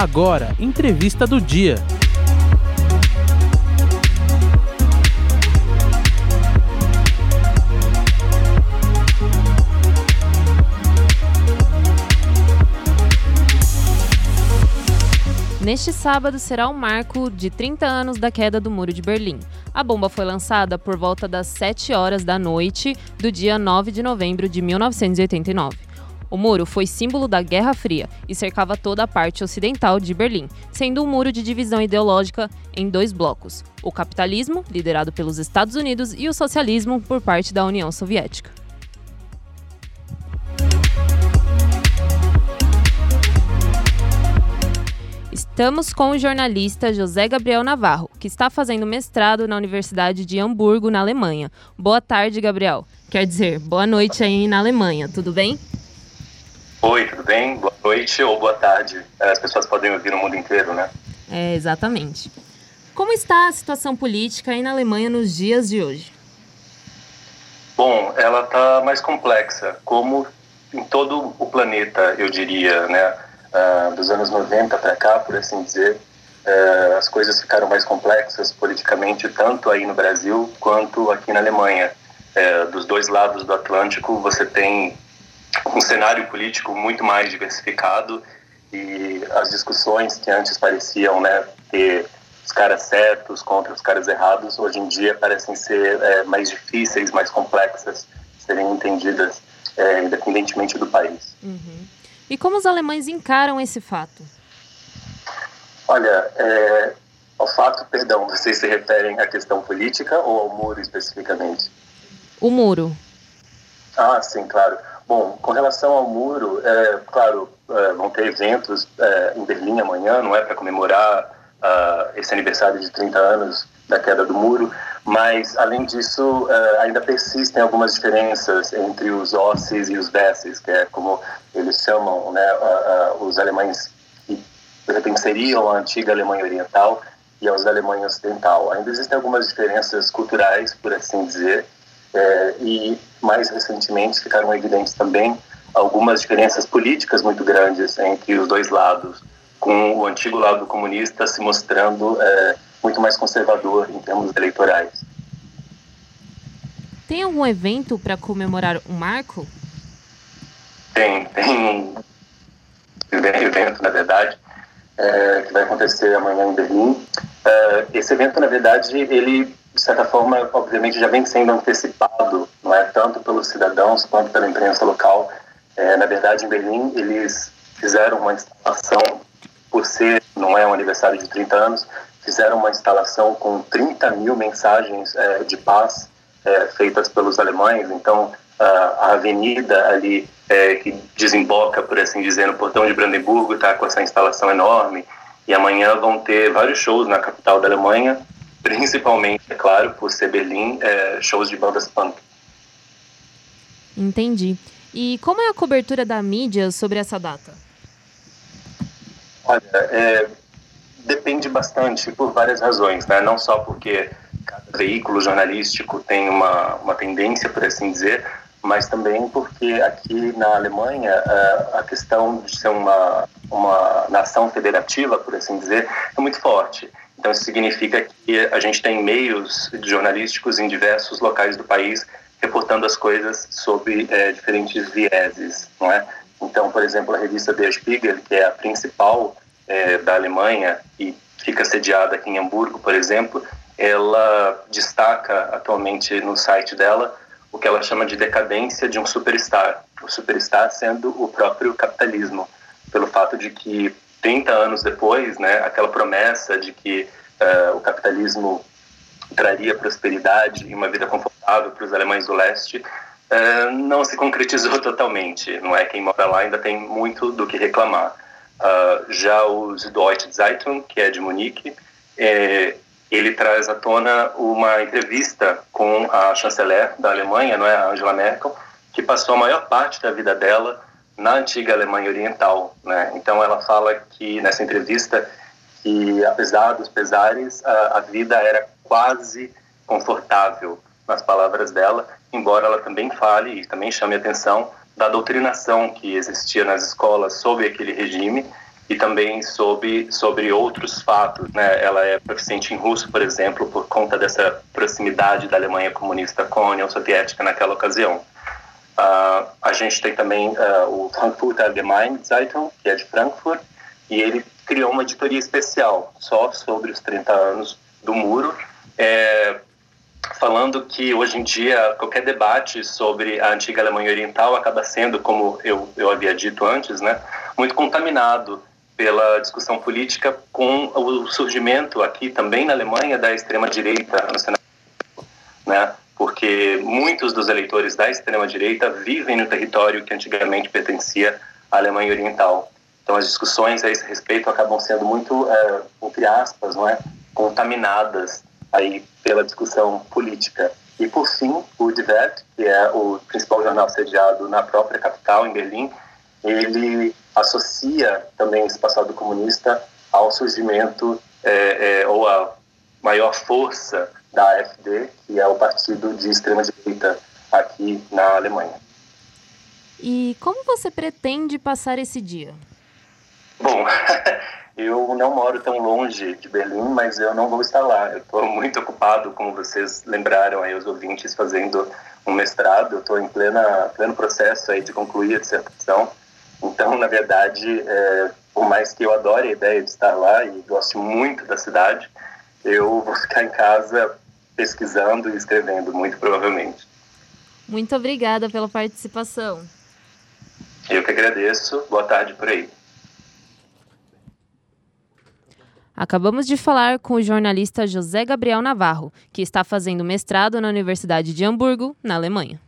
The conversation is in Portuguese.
Agora, entrevista do dia. Neste sábado será o marco de 30 anos da queda do Muro de Berlim. A bomba foi lançada por volta das 7 horas da noite do dia 9 de novembro de 1989. O muro foi símbolo da Guerra Fria e cercava toda a parte ocidental de Berlim, sendo um muro de divisão ideológica em dois blocos: o capitalismo, liderado pelos Estados Unidos, e o socialismo, por parte da União Soviética. Estamos com o jornalista José Gabriel Navarro, que está fazendo mestrado na Universidade de Hamburgo, na Alemanha. Boa tarde, Gabriel. Quer dizer, boa noite aí na Alemanha, tudo bem? Oi, tudo bem? Boa noite ou boa tarde. As pessoas podem ouvir no mundo inteiro, né? É, exatamente. Como está a situação política aí na Alemanha nos dias de hoje? Bom, ela está mais complexa, como em todo o planeta, eu diria, né? uh, dos anos 90 para cá, por assim dizer, uh, as coisas ficaram mais complexas politicamente, tanto aí no Brasil quanto aqui na Alemanha. Uh, dos dois lados do Atlântico, você tem um cenário político muito mais diversificado e as discussões que antes pareciam né, ter os caras certos contra os caras errados, hoje em dia parecem ser é, mais difíceis, mais complexas, serem entendidas é, independentemente do país. Uhum. E como os alemães encaram esse fato? Olha, é, ao fato, perdão, vocês se referem à questão política ou ao muro especificamente? O muro. Ah, sim, claro. Bom, com relação ao muro, é, claro, é, vão ter eventos é, em Berlim amanhã, não é para comemorar uh, esse aniversário de 30 anos da queda do muro, mas além disso uh, ainda persistem algumas diferenças entre os osses e os vesses, que é como eles chamam né, os alemães que seriam a antiga Alemanha Oriental e aos Alemanha Ocidental. Ainda existem algumas diferenças culturais, por assim dizer, é, e mais recentemente ficaram evidentes também algumas diferenças políticas muito grandes entre os dois lados, com o antigo lado comunista se mostrando é, muito mais conservador em termos eleitorais. Tem algum evento para comemorar o marco? Tem, tem um evento, na verdade, é, que vai acontecer amanhã em Berlim. É, esse evento, na verdade, ele, de certa forma, obviamente já vem sendo antecipado, não é tanto pelos cidadãos quanto pela imprensa local. É, na verdade, em Berlim, eles fizeram uma instalação, por ser, não é um aniversário de 30 anos, fizeram uma instalação com 30 mil mensagens é, de paz é, feitas pelos alemães. Então, a avenida ali é, que desemboca, por assim dizer, no portão de Brandemburgo está com essa instalação enorme. E amanhã vão ter vários shows na capital da Alemanha, principalmente, é claro, por ser Berlim, é, shows de bandas punk. Entendi. E como é a cobertura da mídia sobre essa data? Olha, é, depende bastante por várias razões, né? Não só porque cada veículo jornalístico tem uma, uma tendência, por assim dizer, mas também porque aqui na Alemanha a questão de ser uma, uma nação federativa, por assim dizer, é muito forte. Então isso significa que a gente tem meios jornalísticos em diversos locais do país reportando as coisas sob é, diferentes vieses, não é? Então, por exemplo, a revista Der Spiegel, que é a principal é, da Alemanha e fica sediada aqui em Hamburgo, por exemplo, ela destaca atualmente no site dela o que ela chama de decadência de um superstar. O superstar sendo o próprio capitalismo, pelo fato de que 30 anos depois, né, aquela promessa de que uh, o capitalismo traria prosperidade e uma vida confortável para os alemães do leste, uh, não se concretizou totalmente. Não é quem mora lá ainda tem muito do que reclamar. Uh, já o Süddeutsche Zeitung, que é de Munique, é, ele traz à tona uma entrevista com a chanceler da Alemanha, não é, a Angela Merkel, que passou a maior parte da vida dela na antiga Alemanha Oriental, né? Então ela fala que nessa entrevista que apesar dos pesares a, a vida era quase confortável nas palavras dela, embora ela também fale e também chame atenção da doutrinação que existia nas escolas sobre aquele regime e também sobre, sobre outros fatos. Né? Ela é proficiente em russo, por exemplo, por conta dessa proximidade da Alemanha comunista com a União Soviética naquela ocasião. Gente tem também uh, o Frankfurter Allgemeine Zeitung, que é de Frankfurt, e ele criou uma editoria especial só sobre os 30 anos do muro, é, falando que hoje em dia qualquer debate sobre a antiga Alemanha Oriental acaba sendo, como eu, eu havia dito antes, né, muito contaminado pela discussão política com o surgimento aqui também na Alemanha da extrema direita? Porque muitos dos eleitores da extrema direita vivem no território que antigamente pertencia à Alemanha Oriental. Então as discussões a esse respeito acabam sendo muito, é, entre aspas, não é, contaminadas aí pela discussão política. E por fim, o Die Welt, que é o principal jornal sediado na própria capital, em Berlim, ele associa também esse passado comunista ao surgimento é, é, ou à maior força da AfD, que é o partido de extrema-direita aqui na Alemanha. E como você pretende passar esse dia? Bom, eu não moro tão longe de Berlim, mas eu não vou estar lá. Eu estou muito ocupado, como vocês lembraram aí, os ouvintes, fazendo um mestrado. Eu estou em plena, pleno processo aí de concluir a dissertação. Então, na verdade, é, por mais que eu adore a ideia de estar lá e goste muito da cidade, eu vou ficar em casa pesquisando e escrevendo, muito provavelmente. Muito obrigada pela participação. Eu que agradeço. Boa tarde por aí. Acabamos de falar com o jornalista José Gabriel Navarro, que está fazendo mestrado na Universidade de Hamburgo, na Alemanha.